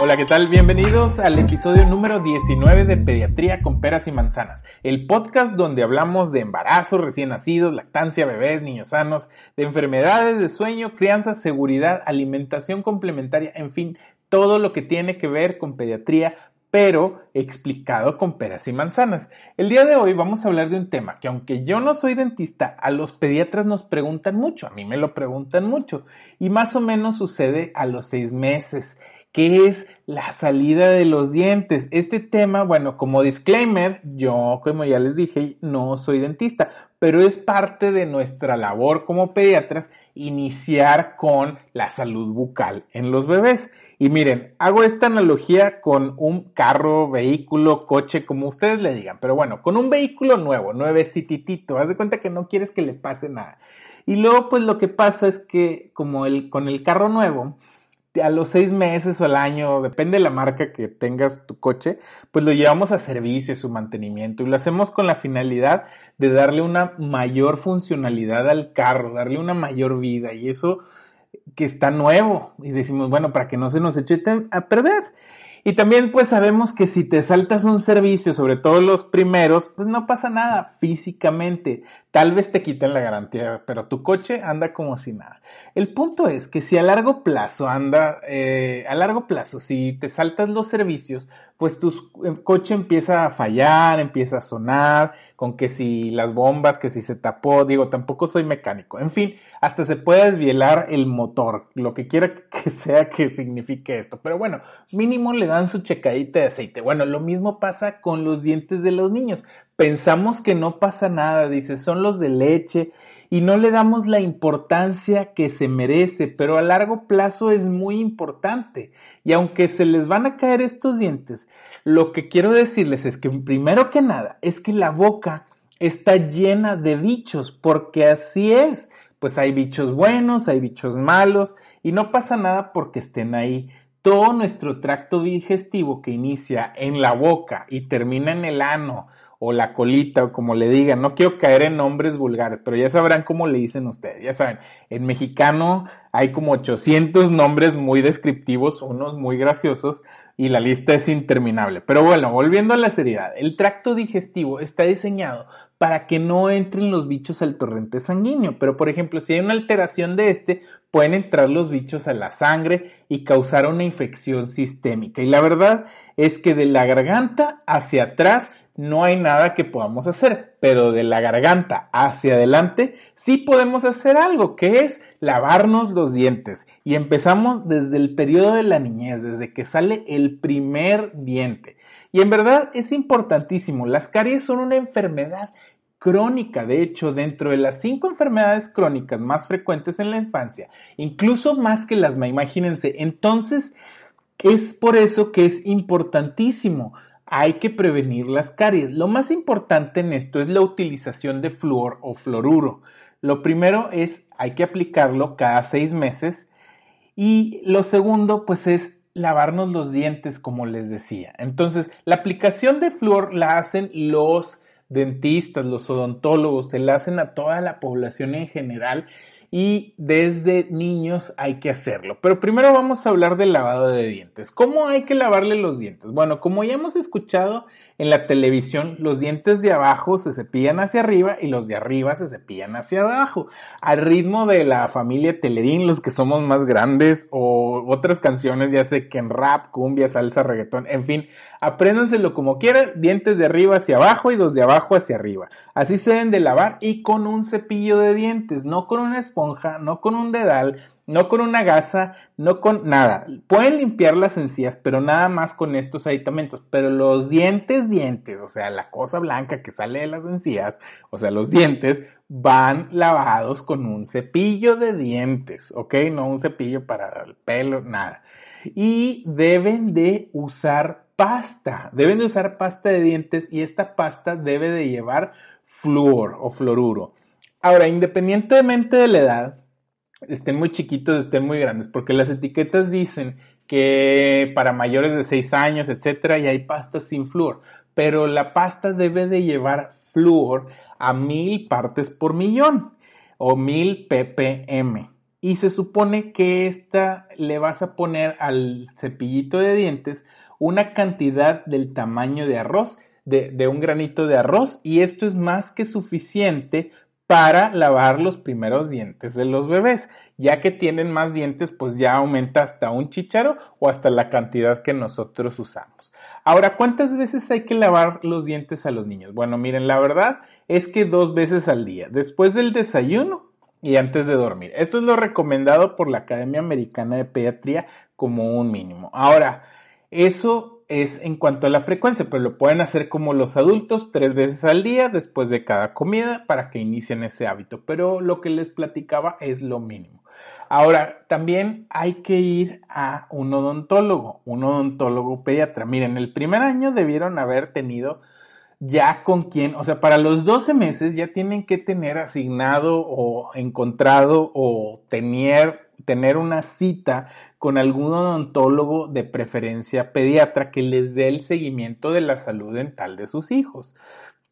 Hola, ¿qué tal? Bienvenidos al episodio número 19 de Pediatría con Peras y Manzanas, el podcast donde hablamos de embarazos, recién nacidos, lactancia, bebés, niños sanos, de enfermedades, de sueño, crianza, seguridad, alimentación complementaria, en fin, todo lo que tiene que ver con pediatría pero explicado con peras y manzanas. El día de hoy vamos a hablar de un tema que aunque yo no soy dentista, a los pediatras nos preguntan mucho, a mí me lo preguntan mucho, y más o menos sucede a los seis meses, que es la salida de los dientes. Este tema, bueno, como disclaimer, yo, como ya les dije, no soy dentista, pero es parte de nuestra labor como pediatras iniciar con la salud bucal en los bebés. Y miren, hago esta analogía con un carro, vehículo, coche, como ustedes le digan, pero bueno, con un vehículo nuevo, nuevecititito, haz de cuenta que no quieres que le pase nada. Y luego, pues lo que pasa es que, como el, con el carro nuevo, a los seis meses o al año, depende de la marca que tengas tu coche, pues lo llevamos a servicio su mantenimiento y lo hacemos con la finalidad de darle una mayor funcionalidad al carro, darle una mayor vida y eso que está nuevo y decimos, bueno, para que no se nos eche a perder. Y también pues sabemos que si te saltas un servicio, sobre todo los primeros, pues no pasa nada físicamente. Tal vez te quiten la garantía, pero tu coche anda como si nada. El punto es que si a largo plazo anda, eh, a largo plazo, si te saltas los servicios, pues tu eh, coche empieza a fallar, empieza a sonar, con que si las bombas, que si se tapó, digo, tampoco soy mecánico. En fin, hasta se puede desvielar el motor, lo que quiera que sea que signifique esto. Pero bueno, mínimo le dan su checadita de aceite. Bueno, lo mismo pasa con los dientes de los niños. Pensamos que no pasa nada, dice, son los de leche y no le damos la importancia que se merece, pero a largo plazo es muy importante. Y aunque se les van a caer estos dientes, lo que quiero decirles es que primero que nada es que la boca está llena de bichos, porque así es. Pues hay bichos buenos, hay bichos malos, y no pasa nada porque estén ahí. Todo nuestro tracto digestivo que inicia en la boca y termina en el ano, o la colita o como le digan. No quiero caer en nombres vulgares, pero ya sabrán cómo le dicen ustedes. Ya saben, en mexicano hay como 800 nombres muy descriptivos, unos muy graciosos, y la lista es interminable. Pero bueno, volviendo a la seriedad, el tracto digestivo está diseñado para que no entren los bichos al torrente sanguíneo. Pero por ejemplo, si hay una alteración de este, pueden entrar los bichos a la sangre y causar una infección sistémica. Y la verdad es que de la garganta hacia atrás no hay nada que podamos hacer, pero de la garganta hacia adelante sí podemos hacer algo, que es lavarnos los dientes. Y empezamos desde el periodo de la niñez, desde que sale el primer diente. Y en verdad es importantísimo, las caries son una enfermedad crónica, de hecho, dentro de las cinco enfermedades crónicas más frecuentes en la infancia, incluso más que las, imagínense, entonces es por eso que es importantísimo hay que prevenir las caries. Lo más importante en esto es la utilización de flúor o fluoruro. Lo primero es, hay que aplicarlo cada seis meses. Y lo segundo, pues es lavarnos los dientes, como les decía. Entonces, la aplicación de flúor la hacen los dentistas, los odontólogos, se la hacen a toda la población en general y desde niños hay que hacerlo. Pero primero vamos a hablar del lavado de dientes. ¿Cómo hay que lavarle los dientes? Bueno, como ya hemos escuchado en la televisión, los dientes de abajo se cepillan hacia arriba y los de arriba se cepillan hacia abajo. Al ritmo de la familia Telerín, los que somos más grandes, o otras canciones, ya sé que en rap, cumbia, salsa, reggaetón, en fin, apréndanselo como quieran, dientes de arriba hacia abajo y los de abajo hacia arriba. Así se deben de lavar y con un cepillo de dientes, no con una no con un dedal, no con una gasa, no con nada. Pueden limpiar las encías, pero nada más con estos aditamentos. Pero los dientes, dientes, o sea, la cosa blanca que sale de las encías, o sea, los dientes, van lavados con un cepillo de dientes, ¿ok? No un cepillo para el pelo, nada. Y deben de usar pasta, deben de usar pasta de dientes y esta pasta debe de llevar flúor o fluoruro. Ahora, independientemente de la edad, estén muy chiquitos, estén muy grandes, porque las etiquetas dicen que para mayores de 6 años, etcétera, y hay pastas sin flúor, pero la pasta debe de llevar flúor a mil partes por millón o mil ppm. Y se supone que esta le vas a poner al cepillito de dientes una cantidad del tamaño de arroz, de un granito de arroz, y esto es más que suficiente para lavar los primeros dientes de los bebés. Ya que tienen más dientes, pues ya aumenta hasta un chicharo o hasta la cantidad que nosotros usamos. Ahora, ¿cuántas veces hay que lavar los dientes a los niños? Bueno, miren, la verdad es que dos veces al día, después del desayuno y antes de dormir. Esto es lo recomendado por la Academia Americana de Pediatría como un mínimo. Ahora, eso es en cuanto a la frecuencia, pero lo pueden hacer como los adultos tres veces al día después de cada comida para que inicien ese hábito. Pero lo que les platicaba es lo mínimo. Ahora, también hay que ir a un odontólogo, un odontólogo pediatra. Miren, el primer año debieron haber tenido ya con quién, o sea, para los 12 meses ya tienen que tener asignado o encontrado o tener, tener una cita con algún odontólogo de preferencia pediatra que les dé el seguimiento de la salud dental de sus hijos.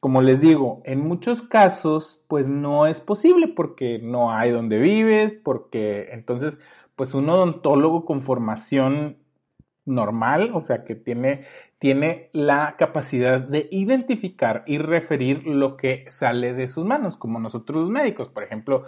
Como les digo, en muchos casos pues no es posible porque no hay donde vives, porque entonces pues un odontólogo con formación normal, o sea que tiene, tiene la capacidad de identificar y referir lo que sale de sus manos, como nosotros los médicos, por ejemplo,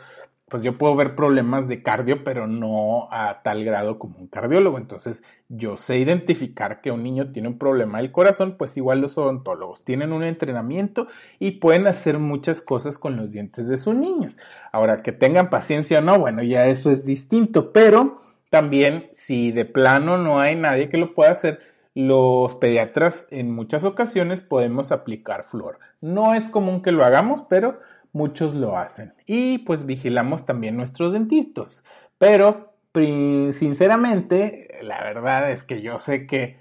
pues yo puedo ver problemas de cardio, pero no a tal grado como un cardiólogo. Entonces, yo sé identificar que un niño tiene un problema del corazón, pues igual los odontólogos tienen un entrenamiento y pueden hacer muchas cosas con los dientes de sus niños. Ahora, que tengan paciencia o no, bueno, ya eso es distinto, pero también si de plano no hay nadie que lo pueda hacer, los pediatras en muchas ocasiones podemos aplicar flor. No es común que lo hagamos, pero muchos lo hacen. Y pues vigilamos también nuestros dentistas. Pero sinceramente, la verdad es que yo sé que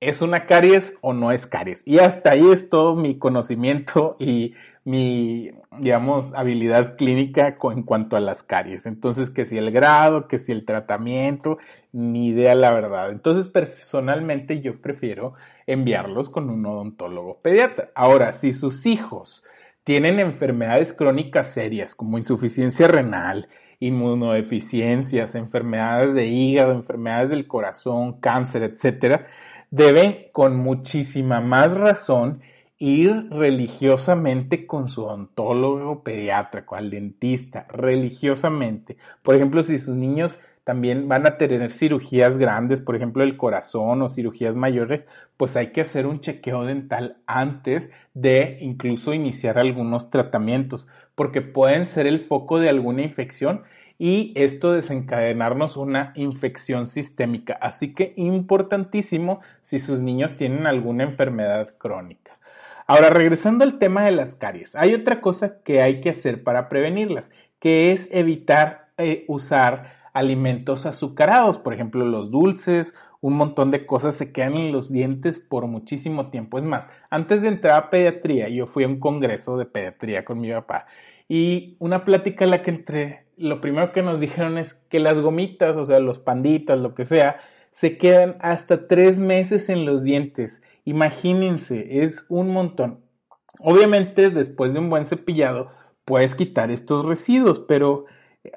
es una caries o no es caries. Y hasta ahí es todo mi conocimiento y mi, digamos, habilidad clínica en cuanto a las caries. Entonces, que si el grado, que si el tratamiento, ni idea la verdad. Entonces, personalmente yo prefiero enviarlos con un odontólogo pediatra. Ahora, si sus hijos tienen enfermedades crónicas serias como insuficiencia renal, inmunodeficiencias, enfermedades de hígado, enfermedades del corazón, cáncer, etcétera, deben con muchísima más razón ir religiosamente con su odontólogo pediatra, al dentista, religiosamente. Por ejemplo, si sus niños también van a tener cirugías grandes, por ejemplo el corazón o cirugías mayores, pues hay que hacer un chequeo dental antes de incluso iniciar algunos tratamientos, porque pueden ser el foco de alguna infección y esto desencadenarnos una infección sistémica. Así que importantísimo si sus niños tienen alguna enfermedad crónica. Ahora, regresando al tema de las caries, hay otra cosa que hay que hacer para prevenirlas, que es evitar eh, usar alimentos azucarados, por ejemplo, los dulces, un montón de cosas se quedan en los dientes por muchísimo tiempo. Es más, antes de entrar a pediatría, yo fui a un congreso de pediatría con mi papá y una plática en la que entré, lo primero que nos dijeron es que las gomitas, o sea, los panditas, lo que sea, se quedan hasta tres meses en los dientes. Imagínense, es un montón. Obviamente, después de un buen cepillado, puedes quitar estos residuos, pero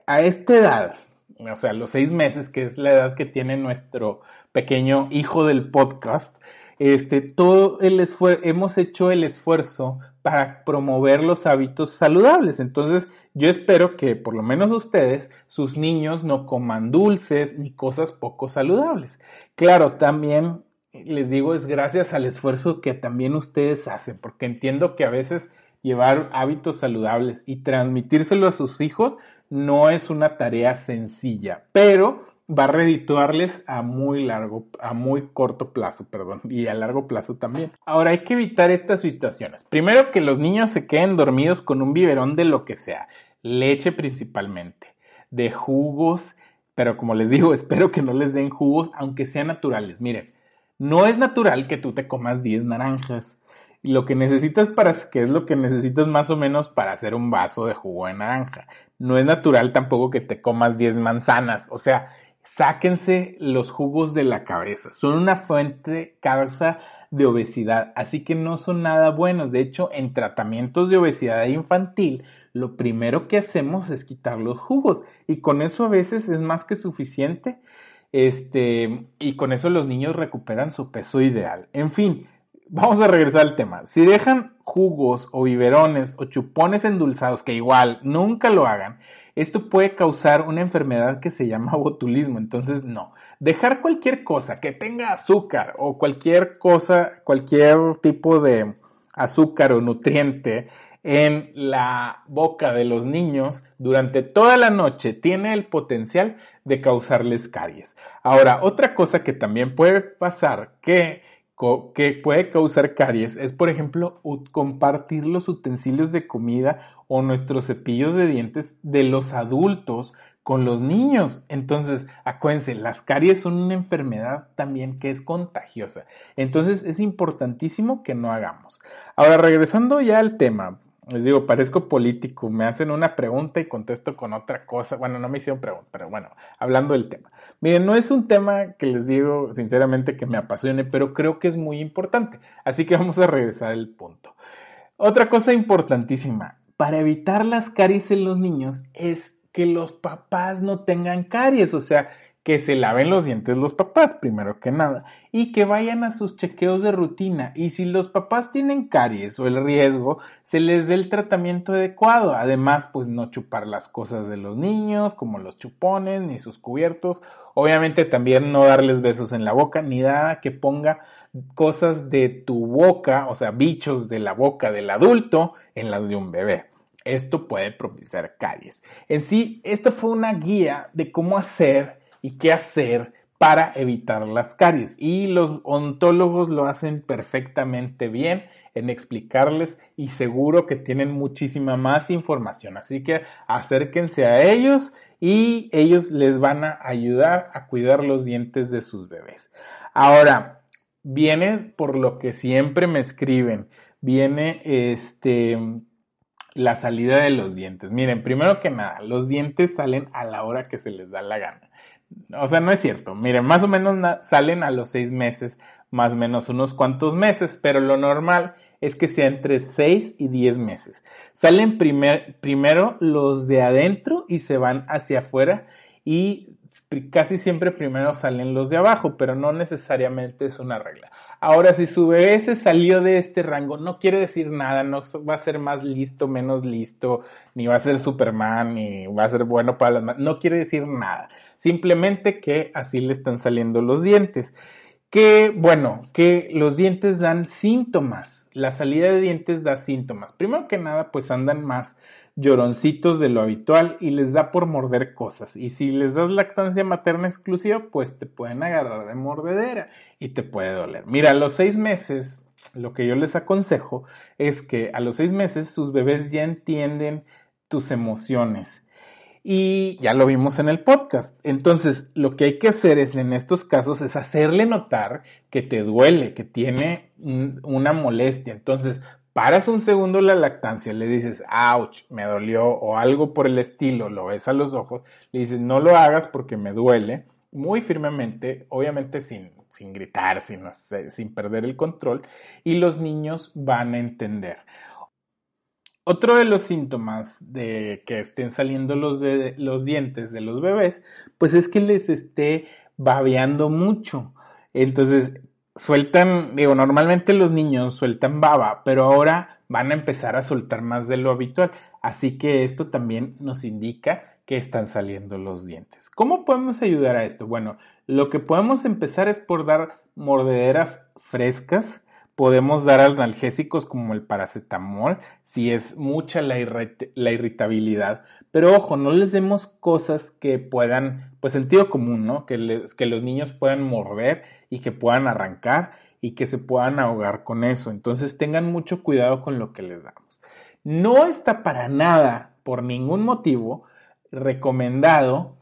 a esta edad, o sea, los seis meses, que es la edad que tiene nuestro pequeño hijo del podcast, este, todo el hemos hecho el esfuerzo para promover los hábitos saludables. Entonces, yo espero que por lo menos ustedes, sus niños, no coman dulces ni cosas poco saludables. Claro, también les digo, es gracias al esfuerzo que también ustedes hacen, porque entiendo que a veces llevar hábitos saludables y transmitírselo a sus hijos no es una tarea sencilla, pero va a redituarles a muy largo, a muy corto plazo, perdón, y a largo plazo también. Ahora hay que evitar estas situaciones. Primero que los niños se queden dormidos con un biberón de lo que sea, leche principalmente, de jugos, pero como les digo, espero que no les den jugos, aunque sean naturales. Miren, no es natural que tú te comas 10 naranjas. Lo que necesitas para, que es lo que necesitas más o menos para hacer un vaso de jugo de naranja. No es natural tampoco que te comas 10 manzanas. O sea, sáquense los jugos de la cabeza. Son una fuente causa de obesidad, así que no son nada buenos. De hecho, en tratamientos de obesidad infantil, lo primero que hacemos es quitar los jugos y con eso a veces es más que suficiente. Este, y con eso los niños recuperan su peso ideal. En fin, vamos a regresar al tema. Si dejan jugos o biberones o chupones endulzados, que igual nunca lo hagan, esto puede causar una enfermedad que se llama botulismo. Entonces, no. Dejar cualquier cosa que tenga azúcar o cualquier cosa, cualquier tipo de azúcar o nutriente en la boca de los niños durante toda la noche tiene el potencial de causarles caries. Ahora, otra cosa que también puede pasar que que puede causar caries es, por ejemplo, compartir los utensilios de comida o nuestros cepillos de dientes de los adultos con los niños. Entonces, acuérdense, las caries son una enfermedad también que es contagiosa. Entonces, es importantísimo que no hagamos. Ahora, regresando ya al tema, les digo, parezco político, me hacen una pregunta y contesto con otra cosa. Bueno, no me hicieron pregunta, pero bueno, hablando del tema. Miren, no es un tema que les digo sinceramente que me apasione, pero creo que es muy importante. Así que vamos a regresar al punto. Otra cosa importantísima, para evitar las caries en los niños es que los papás no tengan caries, o sea, que se laven los dientes los papás, primero que nada, y que vayan a sus chequeos de rutina. Y si los papás tienen caries o el riesgo, se les dé el tratamiento adecuado. Además, pues no chupar las cosas de los niños, como los chupones, ni sus cubiertos. Obviamente también no darles besos en la boca, ni nada que ponga cosas de tu boca, o sea, bichos de la boca del adulto en las de un bebé. Esto puede propiciar caries. En sí, esto fue una guía de cómo hacer y qué hacer para evitar las caries. Y los ontólogos lo hacen perfectamente bien en explicarles y seguro que tienen muchísima más información. Así que acérquense a ellos y ellos les van a ayudar a cuidar los dientes de sus bebés. Ahora, viene por lo que siempre me escriben, viene este la salida de los dientes. Miren, primero que nada, los dientes salen a la hora que se les da la gana. O sea, no es cierto. Miren, más o menos salen a los seis meses, más o menos unos cuantos meses, pero lo normal es que sea entre seis y diez meses. Salen primero los de adentro y se van hacia afuera y casi siempre primero salen los de abajo, pero no necesariamente es una regla. Ahora, si su bebé se salió de este rango, no quiere decir nada, no va a ser más listo, menos listo, ni va a ser Superman, ni va a ser bueno para las no quiere decir nada. Simplemente que así le están saliendo los dientes. Que, bueno, que los dientes dan síntomas. La salida de dientes da síntomas. Primero que nada, pues andan más lloroncitos de lo habitual y les da por morder cosas. Y si les das lactancia materna exclusiva, pues te pueden agarrar de mordedera y te puede doler. Mira, a los seis meses, lo que yo les aconsejo es que a los seis meses sus bebés ya entienden tus emociones. Y ya lo vimos en el podcast. Entonces, lo que hay que hacer es en estos casos es hacerle notar que te duele, que tiene una molestia. Entonces, paras un segundo la lactancia, le dices, ouch, me dolió o algo por el estilo, lo ves a los ojos, le dices, no lo hagas porque me duele, muy firmemente, obviamente sin, sin gritar, sin, sin perder el control, y los niños van a entender. otro de los síntomas de que estén saliendo los, de, los dientes de los bebés, pues es que les esté babeando mucho. Entonces, sueltan, digo, normalmente los niños sueltan baba, pero ahora van a empezar a soltar más de lo habitual. Así que esto también nos indica que están saliendo los dientes. ¿Cómo podemos ayudar a esto? Bueno, lo que podemos empezar es por dar mordederas frescas Podemos dar analgésicos como el paracetamol si es mucha la, irritabilidad. Pero ojo, no les demos cosas que puedan, pues sentido común, ¿no? Que, que los niños puedan morder y que puedan arrancar y que se puedan ahogar con eso. Entonces tengan mucho cuidado con lo que les damos. No está para nada, por ningún motivo, recomendado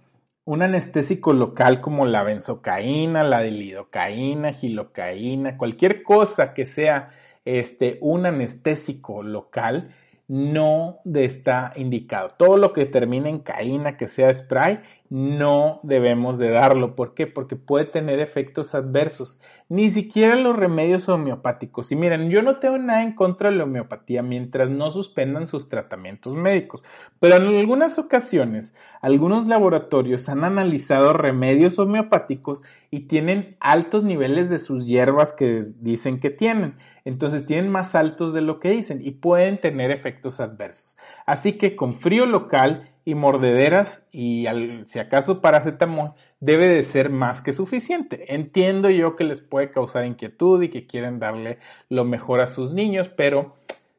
un anestésico local como la benzocaína, la lidocaína, gilocaína, cualquier cosa que sea este, un anestésico local, no está indicado. Todo lo que termine en caína, que sea spray, no debemos de darlo. ¿Por qué? Porque puede tener efectos adversos. Ni siquiera los remedios homeopáticos. Y miren, yo no tengo nada en contra de la homeopatía mientras no suspendan sus tratamientos médicos. Pero en algunas ocasiones, algunos laboratorios han analizado remedios homeopáticos y tienen altos niveles de sus hierbas que dicen que tienen. Entonces tienen más altos de lo que dicen y pueden tener efectos adversos. Así que con frío local y mordederas y si acaso paracetamol debe de ser más que suficiente. Entiendo yo que les puede causar inquietud y que quieren darle lo mejor a sus niños, pero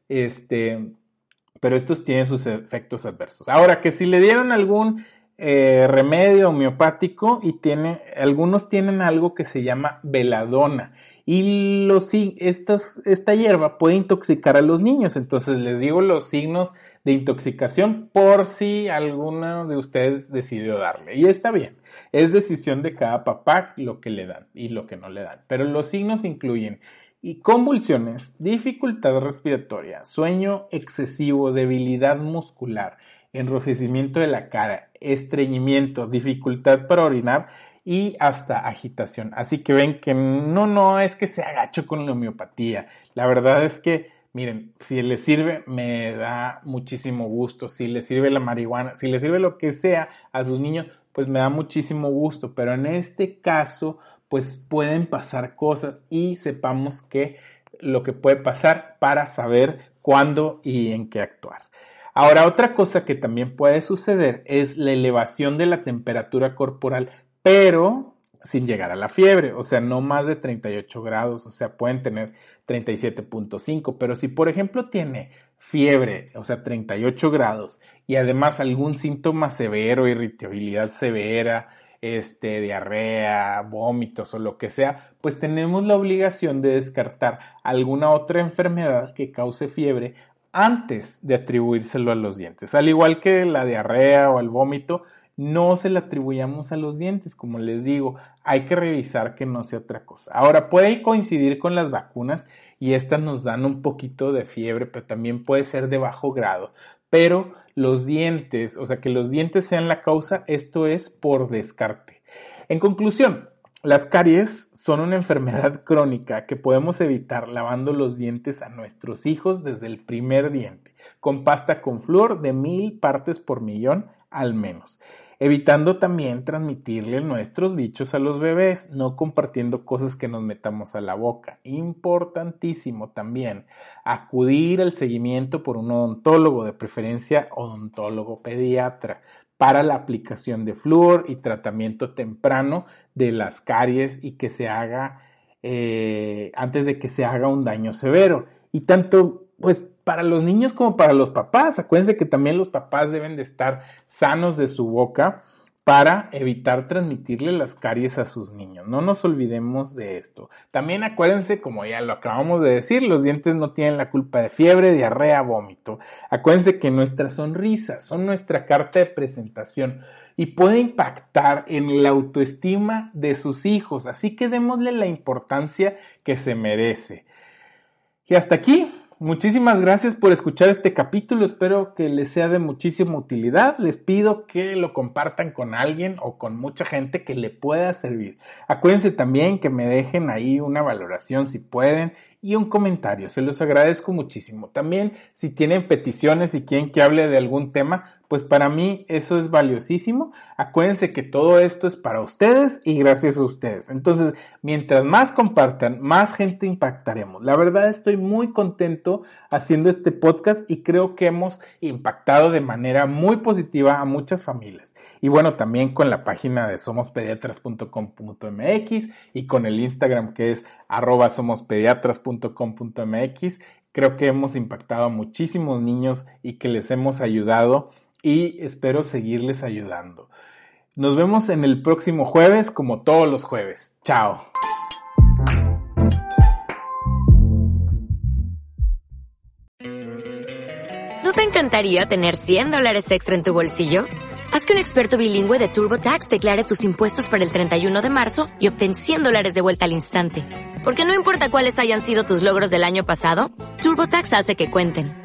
este, pero estos tienen sus efectos adversos. Ahora que si le dieron algún eh, remedio homeopático y algunos tienen algo que se llama veladona y los, estas, esta hierba puede intoxicar a los niños. Entonces les digo los signos de intoxicación por si alguno de ustedes decidió darle. Y está bien, es decisión de cada papá lo que le dan y lo que no le dan. Pero los signos incluyen y convulsiones, dificultad respiratoria, sueño excesivo, debilidad muscular, enrojecimiento de la cara, estreñimiento, dificultad para orinar y hasta agitación. Así que ven que no, no es que se agacho con la homeopatía. La verdad es que miren, si les sirve, me da muchísimo gusto. Si les sirve la marihuana, si les sirve lo que sea a sus niños, pues me da muchísimo gusto. Pero en este caso, pues pueden pasar cosas y sepamos que lo que puede pasar para saber cuándo y en qué actuar. Ahora, otra cosa que también puede suceder es la elevación de la temperatura corporal, pero sin llegar a la fiebre, o sea, no más de 38 grados, o sea, pueden tener 37.5, pero si por ejemplo tiene fiebre, o sea, 38 grados, y además algún síntoma severo, irritabilidad severa, este, diarrea, vómitos o lo que sea, pues tenemos la obligación de descartar alguna otra enfermedad que cause fiebre antes de atribuírselo a los dientes. Al igual que la diarrea o el vómito, no se le atribuyamos a los dientes, como les digo, hay que revisar que no sea otra cosa. Ahora, puede coincidir con las vacunas y estas nos dan un poquito de fiebre, pero también puede ser de bajo grado. Pero los dientes, o sea, que los dientes sean la causa, esto es por descarte. En conclusión, las caries son una enfermedad crónica que podemos evitar lavando los dientes a nuestros hijos desde el primer diente, con pasta con flúor de mil partes por millón al menos evitando también transmitirle nuestros bichos a los bebés, no compartiendo cosas que nos metamos a la boca. Importantísimo también acudir al seguimiento por un odontólogo, de preferencia odontólogo pediatra, para la aplicación de flúor y tratamiento temprano de las caries y que se haga eh, antes de que se haga un daño severo. Y tanto, pues para los niños como para los papás. Acuérdense que también los papás deben de estar sanos de su boca para evitar transmitirle las caries a sus niños. No nos olvidemos de esto. También acuérdense, como ya lo acabamos de decir, los dientes no tienen la culpa de fiebre, diarrea, vómito. Acuérdense que nuestras sonrisas son nuestra carta de presentación y puede impactar en la autoestima de sus hijos. Así que démosle la importancia que se merece. Y hasta aquí Muchísimas gracias por escuchar este capítulo, espero que les sea de muchísima utilidad. Les pido que lo compartan con alguien o con mucha gente que le pueda servir. Acuérdense también que me dejen ahí una valoración si pueden y un comentario. Se los agradezco muchísimo. También si tienen peticiones y quieren que hable de algún tema, pues para mí eso es valiosísimo. Acuérdense que todo esto es para ustedes y gracias a ustedes. Entonces, mientras más compartan, más gente impactaremos. La verdad estoy muy contento haciendo este podcast y creo que hemos impactado de manera muy positiva a muchas familias. Y bueno, también con la página de somospediatras.com.mx y con el Instagram que es arroba somospediatras.com.mx. Creo que hemos impactado a muchísimos niños y que les hemos ayudado y espero seguirles ayudando. Nos vemos en el próximo jueves como todos los jueves. Chao. ¿No te encantaría tener 100 dólares extra en tu bolsillo? Haz que un experto bilingüe de TurboTax declare tus impuestos para el 31 de marzo y obtén 100 dólares de vuelta al instante. Porque no importa cuáles hayan sido tus logros del año pasado, TurboTax hace que cuenten